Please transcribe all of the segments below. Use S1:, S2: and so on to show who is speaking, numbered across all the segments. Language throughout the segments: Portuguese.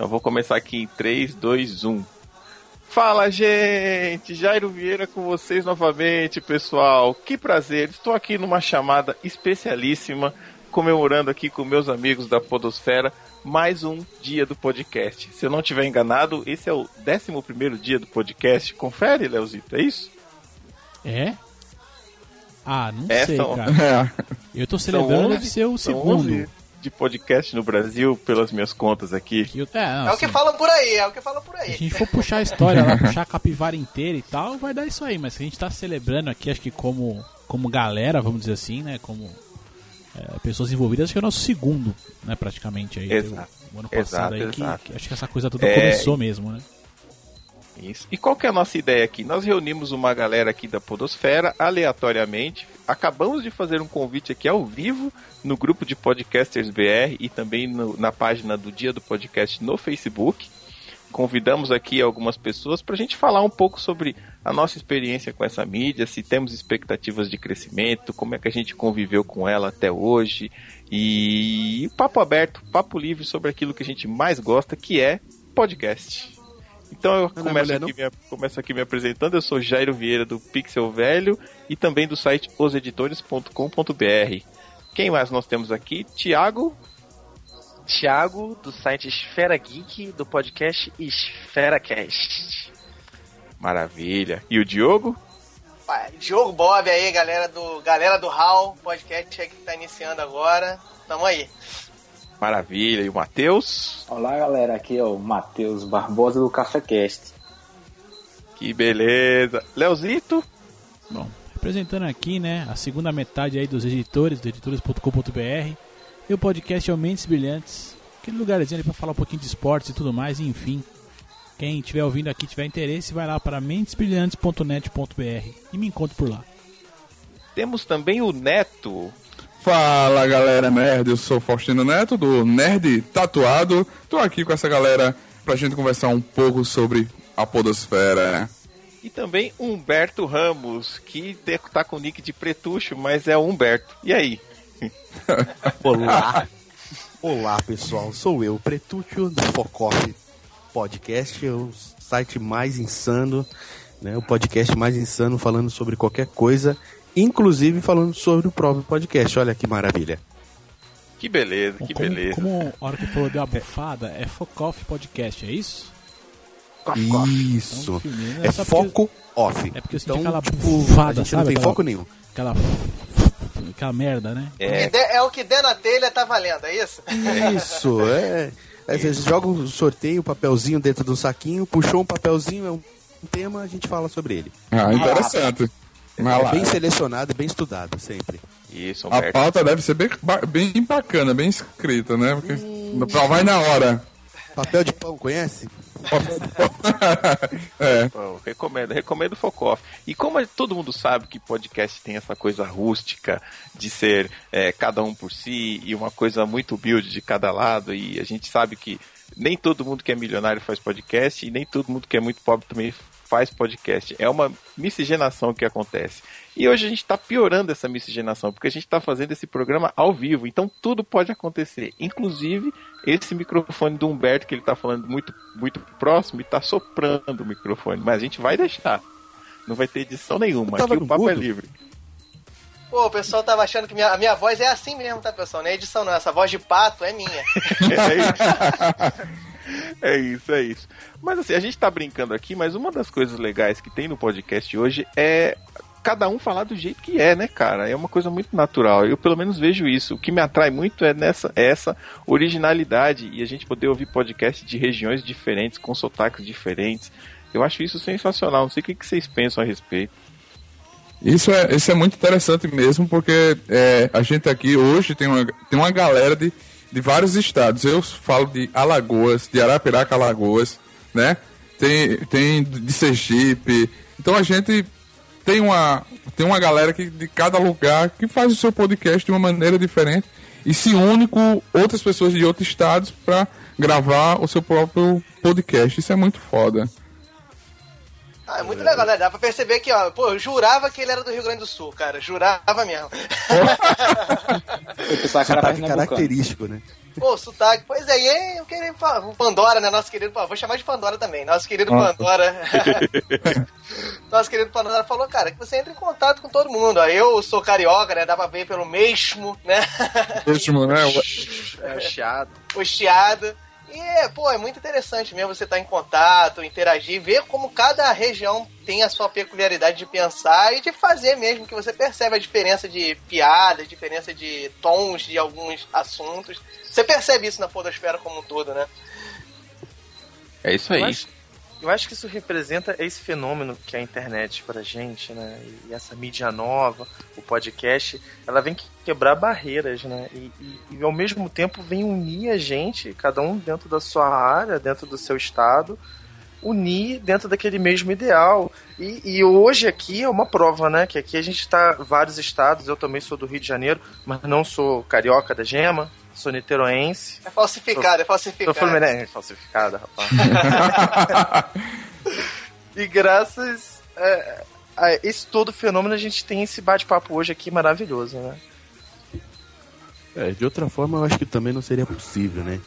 S1: Então vou começar aqui em 3, 2, 1. Fala, gente! Jairo Vieira com vocês novamente, pessoal. Que prazer! Estou aqui numa chamada especialíssima, comemorando aqui com meus amigos da Podosfera mais um dia do podcast. Se eu não estiver enganado, esse é o 11 dia do podcast. Confere, Leozito, é isso?
S2: É? Ah, não
S1: É,
S2: sei,
S1: são-
S2: cara. Eu tô celebrando,
S1: 11,
S2: deve ser o segundo.
S1: 11 de podcast no Brasil, pelas minhas contas aqui.
S2: Que é, não,
S3: É o que
S2: assim,
S3: falam por aí, é o que falam por
S2: Se a
S3: aí.
S2: gente for puxar a história lá, puxar a capivara inteira e tal, vai dar isso aí. Mas se a gente tá celebrando aqui, acho que como, como galera, vamos dizer assim, né? Como é, pessoas envolvidas, acho que é o nosso segundo, né? Praticamente aí.
S1: Exato.
S2: O, o ano passado
S1: Exato,
S2: aí, que,
S1: exato.
S2: que acho que essa coisa toda
S1: É,
S2: começou mesmo, né?
S1: Isso. E qual que é a nossa ideia aqui? Nós reunimos uma galera aqui da Podosfera, aleatoriamente. Acabamos de fazer um convite aqui ao vivo no grupo de podcasters BR e também no- na página do Dia do Podcast no Facebook. Convidamos aqui algumas pessoas para a gente falar um pouco sobre a nossa experiência com essa mídia, se temos expectativas de crescimento, como é que a gente conviveu com ela até hoje. E papo aberto, papo livre sobre aquilo que a gente mais gosta, que é podcast. Então eu
S4: não é
S1: começo
S4: mulher,
S1: aqui, me, começo aqui me apresentando. Eu sou Jairo Vieira do Pixel Velho e também do site oseditores.com.br. Quem mais nós temos aqui? Tiago.
S5: Thiago, do site Esfera Geek, do podcast EsferaCast.
S1: Maravilha. E o Diogo?
S3: Diogo Bob aí, galera do, galera do HAL, podcast que tá iniciando agora. Tamo aí.
S1: Maravilha. E o Matheus?
S6: Olá galera, aqui é o Matheus Barbosa do CaféCast.
S1: Que beleza. Leozito?
S2: Bom, representando aqui, né, a segunda metade aí dos editores, do editores.com.br, e o podcast é o Mentes Brilhantes, aquele lugarzinho ali pra falar um pouquinho de esportes e tudo mais, e enfim. Quem estiver ouvindo aqui tiver interesse, vai lá para mentesbrilhantes.net.br e me encontre por lá.
S1: Temos também o Neto.
S4: Fala galera nerd, eu sou Faustino Neto do Nerd Tatuado. Tô aqui com essa galera pra gente conversar um pouco sobre a Podosfera.
S1: E também Humberto Ramos, que tá com o nick de pretucho, mas é o Humberto. E aí?
S7: Olá. Olá, pessoal. Sou eu, Pretúcio do Focoff Podcast, é o site mais insano, né? O podcast mais insano falando sobre qualquer coisa, inclusive falando sobre o próprio podcast. Olha que maravilha.
S1: Que beleza,
S2: Bom,
S1: que
S2: como,
S1: beleza.
S2: como a hora que falou deu uma bufada, é Focoff Podcast, é isso?
S7: Isso.
S2: Então, filme, né?
S7: É
S2: porque-
S7: foco off.
S2: É porque eu senti
S7: então,
S2: aquela
S7: tipo,
S2: bufada,
S7: a gente
S2: sabe?
S7: não tem
S2: Aquela-
S7: foco nenhum.
S2: Aquela. aquela merda, né?
S1: É,
S3: de- é o que der na telha, tá valendo, é isso?
S7: Isso, é. Às vezes joga um sorteio, um papelzinho dentro do saquinho, puxou um papelzinho, é um tema, a gente fala sobre ele.
S4: Ah, interessante. Mas
S7: É
S4: lá,
S7: bem selecionado e bem estudado, sempre.
S1: isso,
S4: a
S1: Humberto.
S4: pauta deve ser bem, bem bacana, bem escrita, né? Porque só vai na hora.
S7: Papel de pão, conhece?
S4: é.
S1: Pô, recomendo, recomendo o Focoff. E como é- todo mundo sabe que podcast tem essa coisa rústica de ser é, cada um por si e uma coisa muito humilde de cada lado, e a gente sabe que nem todo mundo que é milionário faz podcast e nem todo mundo que é muito pobre também faz podcast. É uma miscigenação que acontece. E hoje a gente está piorando essa miscigenação, porque a gente está fazendo esse programa ao vivo, então tudo pode acontecer. Inclusive, esse microfone do Humberto, que ele está falando muito, muito próximo, e está soprando o microfone. Mas a gente vai deixar. Não vai ter edição nenhuma. Aqui o papo é
S7: mudo.
S1: livre.
S3: Pô, o pessoal tava achando que minha, a minha voz é assim mesmo, tá, pessoal? Não é edição, não. Essa voz de pato é minha.
S1: É isso. É isso, é isso. Mas assim, a gente tá brincando aqui, mas uma das coisas legais que tem no podcast hoje é cada um falar do jeito que é, né, cara? É uma coisa muito natural. Eu pelo menos vejo isso. O que me atrai muito é nessa é essa originalidade e a gente poder ouvir podcast de regiões diferentes, com sotaques diferentes. Eu acho isso sensacional. Não sei o que vocês pensam a respeito.
S4: Isso é, isso é muito interessante mesmo, porque é, a gente aqui hoje tem uma, tem uma galera de, de vários estados. Eu falo de Alagoas, de Arapiraca, Alagoas, né? Tem, tem de Sergipe. Então a gente tem uma, tem uma galera que, de cada lugar que faz o seu podcast de uma maneira diferente e se une com outras pessoas de outros estados para gravar o seu próprio podcast. Isso é muito foda.
S3: Ah, é muito legal, né? Dá pra perceber que, ó, pô, eu jurava que ele era do Rio Grande do Sul, cara. Jurava mesmo.
S6: Era
S7: Sotaque característico, né?
S3: Pô, sotaque. Pois é, e aí eu queria falar, o Pandora, né? Nosso querido, vou chamar de Pandora também. Nosso querido Pandora. nosso querido Pandora falou, cara, que você entra em contato com todo mundo. Aí eu sou carioca, né? Dá pra ver pelo mesmo, né?
S4: Mesmo, né?
S5: É o chiado.
S3: o chiado. E, pô, é muito interessante mesmo você estar em contato, interagir, ver como cada região tem a sua peculiaridade de pensar e de fazer mesmo, que você percebe a diferença de piadas, diferença de tons de alguns assuntos. Você percebe isso na podosfera como um todo, né?
S1: É isso aí.
S5: acho, eu acho que isso representa esse fenômeno que é a internet pra gente, né? E essa mídia nova, o podcast, ela vem que- quebrar barreiras, né? E, e- e, ao mesmo tempo vem unir a gente, cada um dentro da sua área, dentro do seu estado, unir dentro daquele mesmo ideal. E, e hoje aqui é uma prova, né? Que aqui a gente tá vários estados, eu também sou do Rio de Janeiro, mas não sou carioca da gema, sou niteroense.
S3: É falsificado, é
S5: Sou
S3: falsificado.
S5: Fluminense, falsificada, rapaz. e graças é, a esse todo fenômeno, a gente tem esse bate-papo hoje aqui maravilhoso, né?
S7: É, de outra forma, eu acho que também não seria possível, né?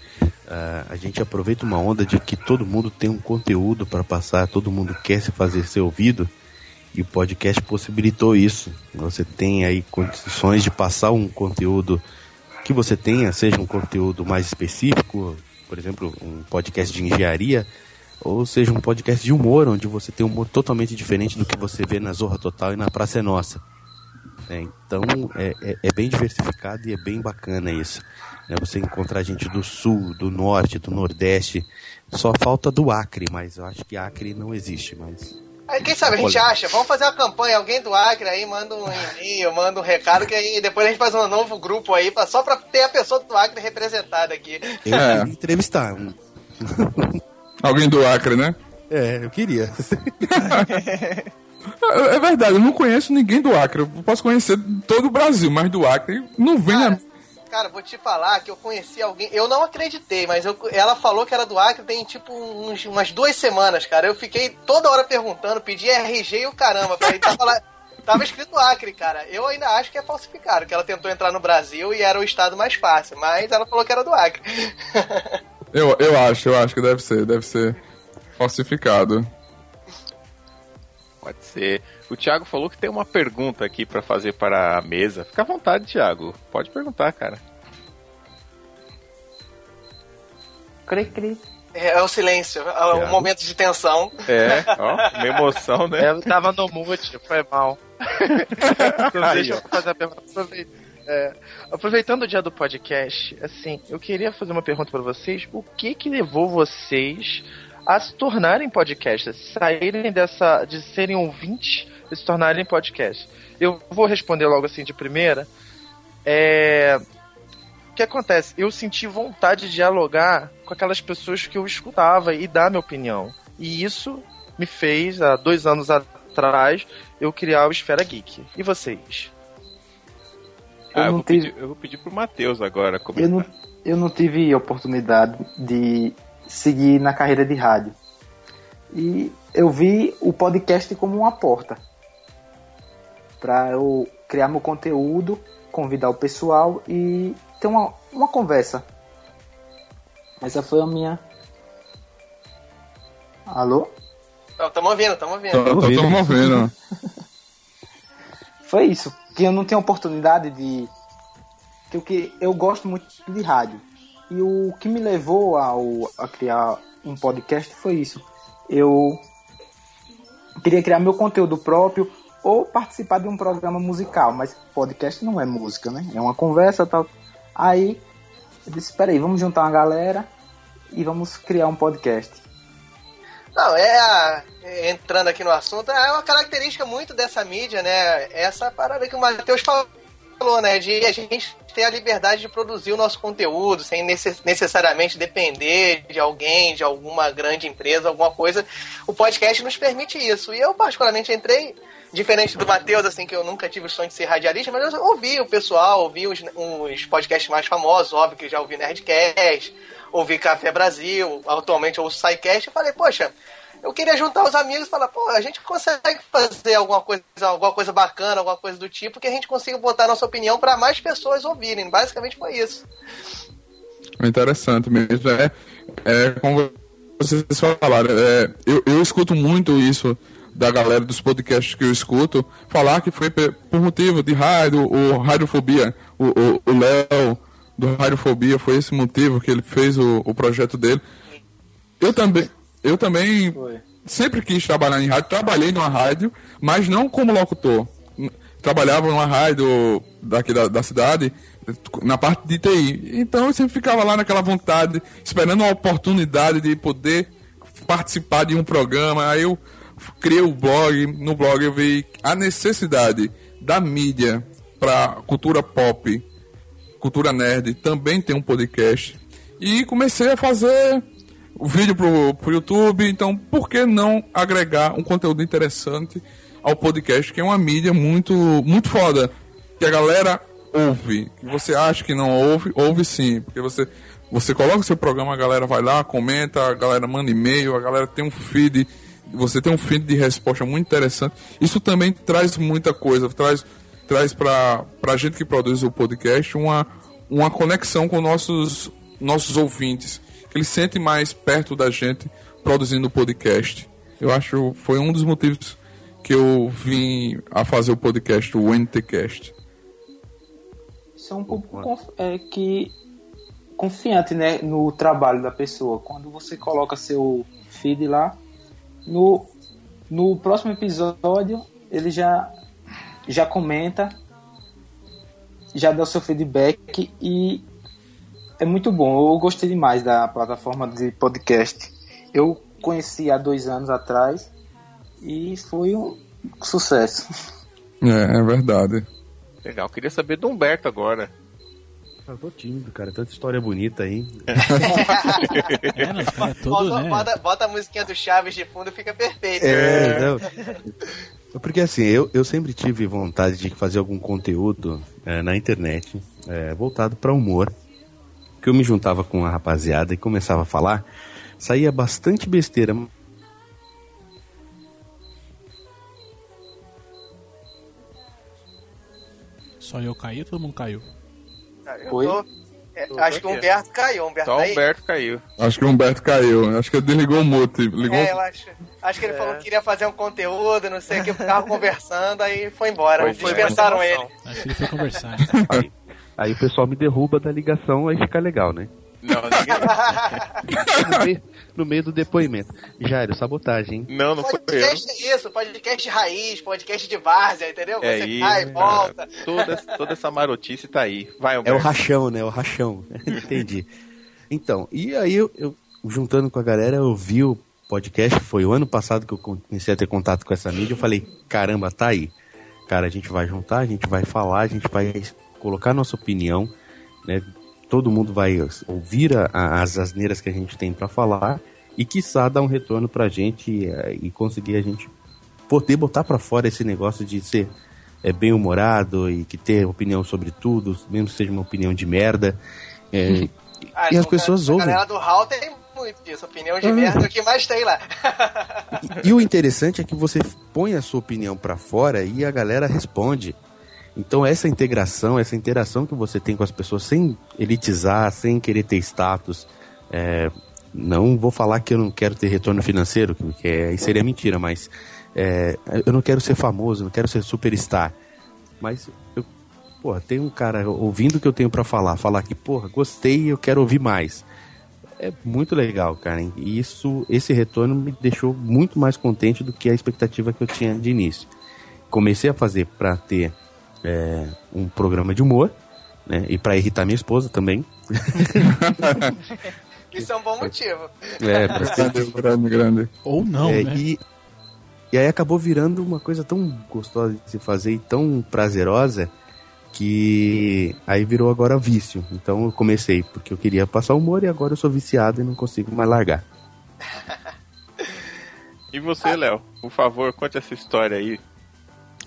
S7: Ah, a gente aproveita uma onda de que todo mundo tem um conteúdo para passar, todo mundo quer se fazer ser ouvido, e o podcast possibilitou isso. Você tem aí condições de passar um conteúdo que você tenha, seja um conteúdo mais específico, por exemplo, um podcast de engenharia, ou seja um podcast de humor, onde você tem um humor totalmente diferente do que você vê na Zorra Total e na Praça é Nossa. É, então é, é- é bem diversificado e é bem bacana isso. né? Você encontrar gente do sul, do norte, do nordeste. Só falta do Acre, mas eu acho que Acre não existe mais.
S3: Aí, quem sabe a gente
S7: Olha.
S3: acha? Vamos fazer uma campanha. Alguém do Acre aí manda um e-mail, manda um recado, que aí depois a gente faz um novo grupo aí, pra- só pra ter a pessoa do Acre representada aqui.
S7: Eu
S4: É.
S7: queria entrevistar.
S4: Alguém do Acre, né?
S7: É, eu queria.
S4: É é verdade, eu não conheço ninguém do Acre. Eu posso conhecer todo o Brasil, mas do Acre não vem
S3: Cara,
S4: na.
S3: Cara, vou te falar que eu conheci alguém. Eu não acreditei, mas eu- ela falou que era do Acre tem tipo uns- umas duas semanas, cara. Eu fiquei toda hora perguntando, pedi RG e o caramba. Pra, tava, lá, tava escrito Acre, cara. Eu ainda acho que é falsificado, que ela tentou entrar no Brasil e era o estado mais fácil, mas ela falou que era do Acre.
S4: Eu, eu acho, eu acho que deve ser, deve ser falsificado.
S1: Pode ser. O Thiago falou que tem uma pergunta aqui pra fazer para a mesa. Fica à vontade, Thiago. Pode perguntar, cara.
S6: Cri, cri.
S3: É, é o silêncio, é um momento de tensão.
S1: É, ó, uma emoção, né?
S5: É, Eu tava no mute, foi mal. então
S1: Aí,
S5: deixa
S1: ó.
S5: eu fazer a pergunta. Aprovei- é, aproveitando o dia do podcast, assim, eu queria fazer uma pergunta pra vocês. O que que levou vocês a se tornarem podcasters? Saírem dessa, de serem ouvintes se tornarem podcasts? Eu vou responder logo assim de primeira. É... O que acontece? Eu senti vontade de dialogar com aquelas pessoas que eu escutava e dar minha opinião. E isso me fez, há dois anos atrás, eu criar o Esfera Geek. E vocês?
S1: Ah, eu,
S6: não
S1: vou
S6: tive-
S1: pedir, eu vou pedir pro Matheus agora comentar.
S6: Eu não, eu não tive oportunidade de seguir na carreira de rádio. E eu vi o podcast como uma porta para eu criar meu conteúdo, convidar o pessoal e ter uma, uma conversa. Essa foi a minha. Alô?
S3: Não, tamo ouvindo, tamo ouvindo.
S4: Tô, tô, tô movendo.
S6: Foi isso. Que eu não tenho oportunidade de. Que eu, que eu gosto muito de rádio. E o que me levou ao, a criar um podcast foi isso. Eu queria criar meu conteúdo próprio ou participar de um programa musical, mas podcast não é música, né? É uma conversa tal. Aí eu disse, peraí, vamos juntar uma galera e vamos criar um podcast.
S3: Não, é a- é, entrando aqui no assunto, é uma característica muito dessa mídia, né? Essa parada que o Matheus falou, né? De a gente ter a liberdade de produzir o nosso conteúdo sem necess- necessariamente depender de alguém, de alguma grande empresa, alguma coisa. O podcast nos permite isso. E eu, particularmente, entrei, diferente do Matheus, assim, que eu nunca tive o sonho de ser radialista, mas eu ouvi o pessoal, ouvi os, os podcasts mais famosos, óbvio que já ouvi Nerdcast, ouvi Café Brasil, atualmente ouço SciCast, e falei, poxa, eu queria juntar os amigos e falar, pô, a gente consegue fazer alguma coisa, alguma coisa bacana, alguma coisa do tipo, que a gente consiga botar nossa opinião para mais pessoas ouvirem. Basicamente foi isso.
S4: Interessante mesmo. É, é como vocês falaram, é, eu, eu escuto muito isso da galera dos podcasts que eu escuto, falar que foi por motivo de rádio, o Radiofobia, o Léo do Radiofobia, foi esse motivo que ele fez o, o projeto dele. Eu também, eu também foi. sempre quis trabalhar em rádio, trabalhei numa rádio, mas não como locutor. Trabalhava numa rádio daqui da, da cidade, na parte de TI. Então eu sempre ficava lá naquela vontade, esperando a oportunidade de poder participar de um programa. Aí eu criei o blog, no blog eu vi a necessidade da mídia para cultura pop, cultura nerd, também tem um podcast. E comecei a fazer o vídeo pro, pro YouTube, então por que não agregar um conteúdo interessante ao podcast, que é uma mídia muito, muito foda, que a galera ouve. Que você acha que não ouve, ouve sim, porque você você coloca o seu programa, a galera vai lá, comenta, a galera manda e-mail, a galera tem um feed você tem um feed de resposta muito interessante. Isso também traz muita coisa, traz, traz para a gente que produz o podcast uma, uma conexão com nossos, nossos ouvintes, que eles sentem mais perto da gente produzindo o podcast. Eu acho foi um dos motivos que eu vim a fazer o podcast, o NTCast.
S6: Isso é um pouco é, que confiante né, no trabalho da pessoa. Quando você coloca seu feed lá, no, no próximo episódio, ele já, já comenta, já dá o seu feedback e é muito bom. Eu gostei demais da plataforma de podcast. Eu conheci há dois anos atrás e foi um sucesso.
S4: É, é verdade.
S1: Legal, queria saber do Humberto agora.
S7: Eu tô tímido, cara. Tanta história bonita aí.
S3: é, cara, é bota, né? bota, bota, a musiquinha do Chaves de fundo fica perfeito.
S7: É, não. Porque assim, eu, eu sempre tive vontade de fazer algum conteúdo é, na internet é, voltado para humor. Que eu me juntava com a rapaziada e começava a falar, saía bastante besteira.
S2: Só eu caí todo mundo caiu?
S3: Oi? Tô... É, acho que o Humberto caiu. Humberto
S1: Só
S3: o
S1: tá Humberto caiu.
S4: Acho que o Humberto caiu. Acho que ele desligou o mute. Ligou...
S3: É, eu acho, acho que ele é. falou que queria fazer um conteúdo, não sei o que, ficava conversando, aí foi embora. Foi, Dispensaram foi ele.
S2: Acho que ele foi conversar.
S7: aí, aí o pessoal me derruba da ligação, aí fica legal, né?
S1: Não,
S7: ninguém... no, meio, do depoimento. Jairo, sabotagem, hein?
S1: Não, não
S3: podcast foi eu. é isso, podcast raiz, podcast de várzea, entendeu? É Você isso, vai, volta.
S1: Toda, toda essa marotice tá aí. Vai,
S7: É o rachão, né? O rachão. Entendi. Então, e aí eu, eu, juntando com a galera, eu vi o podcast, foi o ano passado que eu comecei a ter contato com essa mídia, eu falei, caramba, tá aí. Cara, a gente vai juntar, a gente vai falar, a gente vai colocar nossa opinião, né? Todo mundo vai ouvir a, a, as asneiras que a gente tem para falar e quiçá dar um retorno pra gente e, eh, e conseguir a gente poder botar para fora esse negócio de ser é, bem humorado e que ter opinião sobre tudo, mesmo que seja uma opinião de merda. É, ah, e as pessoas ouvem. A
S3: galera do Hall tem muito disso, opinião de ah. merda é o que mais tem lá.
S7: e, e, o interessante é que você põe a sua opinião para fora e a galera responde. Então essa integração, essa interação que você tem com as pessoas sem elitizar, sem querer ter status, é, não vou falar que eu não quero ter retorno financeiro, porque aí seria mentira, mas é, eu não quero ser famoso, não quero ser superstar. Mas eu, porra, tem um cara ouvindo o que eu tenho para falar, falar que, porra, gostei eu quero ouvir mais. É muito legal, cara. E isso, esse retorno me deixou muito mais contente do que a expectativa que eu tinha de início. Comecei a fazer para ter é, um programa de humor, né? E para irritar minha esposa também.
S3: Isso é um bom motivo.
S7: É, grande,
S4: grande, grande.
S2: Ou não, é, né?
S7: E, e aí acabou virando uma coisa tão gostosa de se fazer e tão prazerosa que aí virou agora vício. Então eu comecei porque eu queria passar humor e agora eu sou viciado e não consigo mais largar.
S1: e você, Léo? Por favor, conte essa história aí.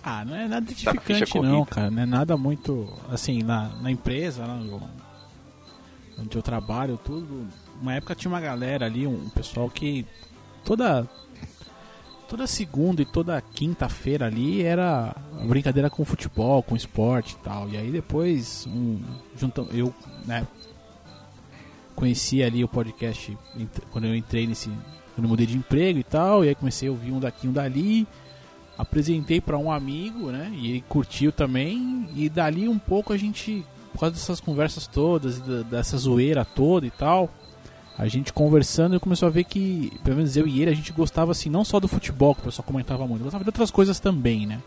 S2: Ah, não é nada edificante não, cara. Não é nada muito. Assim, na, na empresa, lá onde eu trabalho, tudo. Uma época tinha uma galera ali, um pessoal que toda. Toda segunda e toda quinta-feira ali era brincadeira com futebol, com esporte e tal. E aí depois, um, juntão, eu, né, conheci ali o podcast quando eu entrei nesse. Quando eu mudei de emprego e tal, e aí comecei a ouvir um daqui um dali. Apresentei pra um amigo, né? E ele curtiu também. E dali um pouco a gente, por causa dessas conversas todas, da- dessa zoeira toda e tal, a gente conversando e começou a ver que, pelo menos eu e ele, a gente gostava assim, não só do futebol, que o pessoal comentava muito, gostava de outras coisas também, né?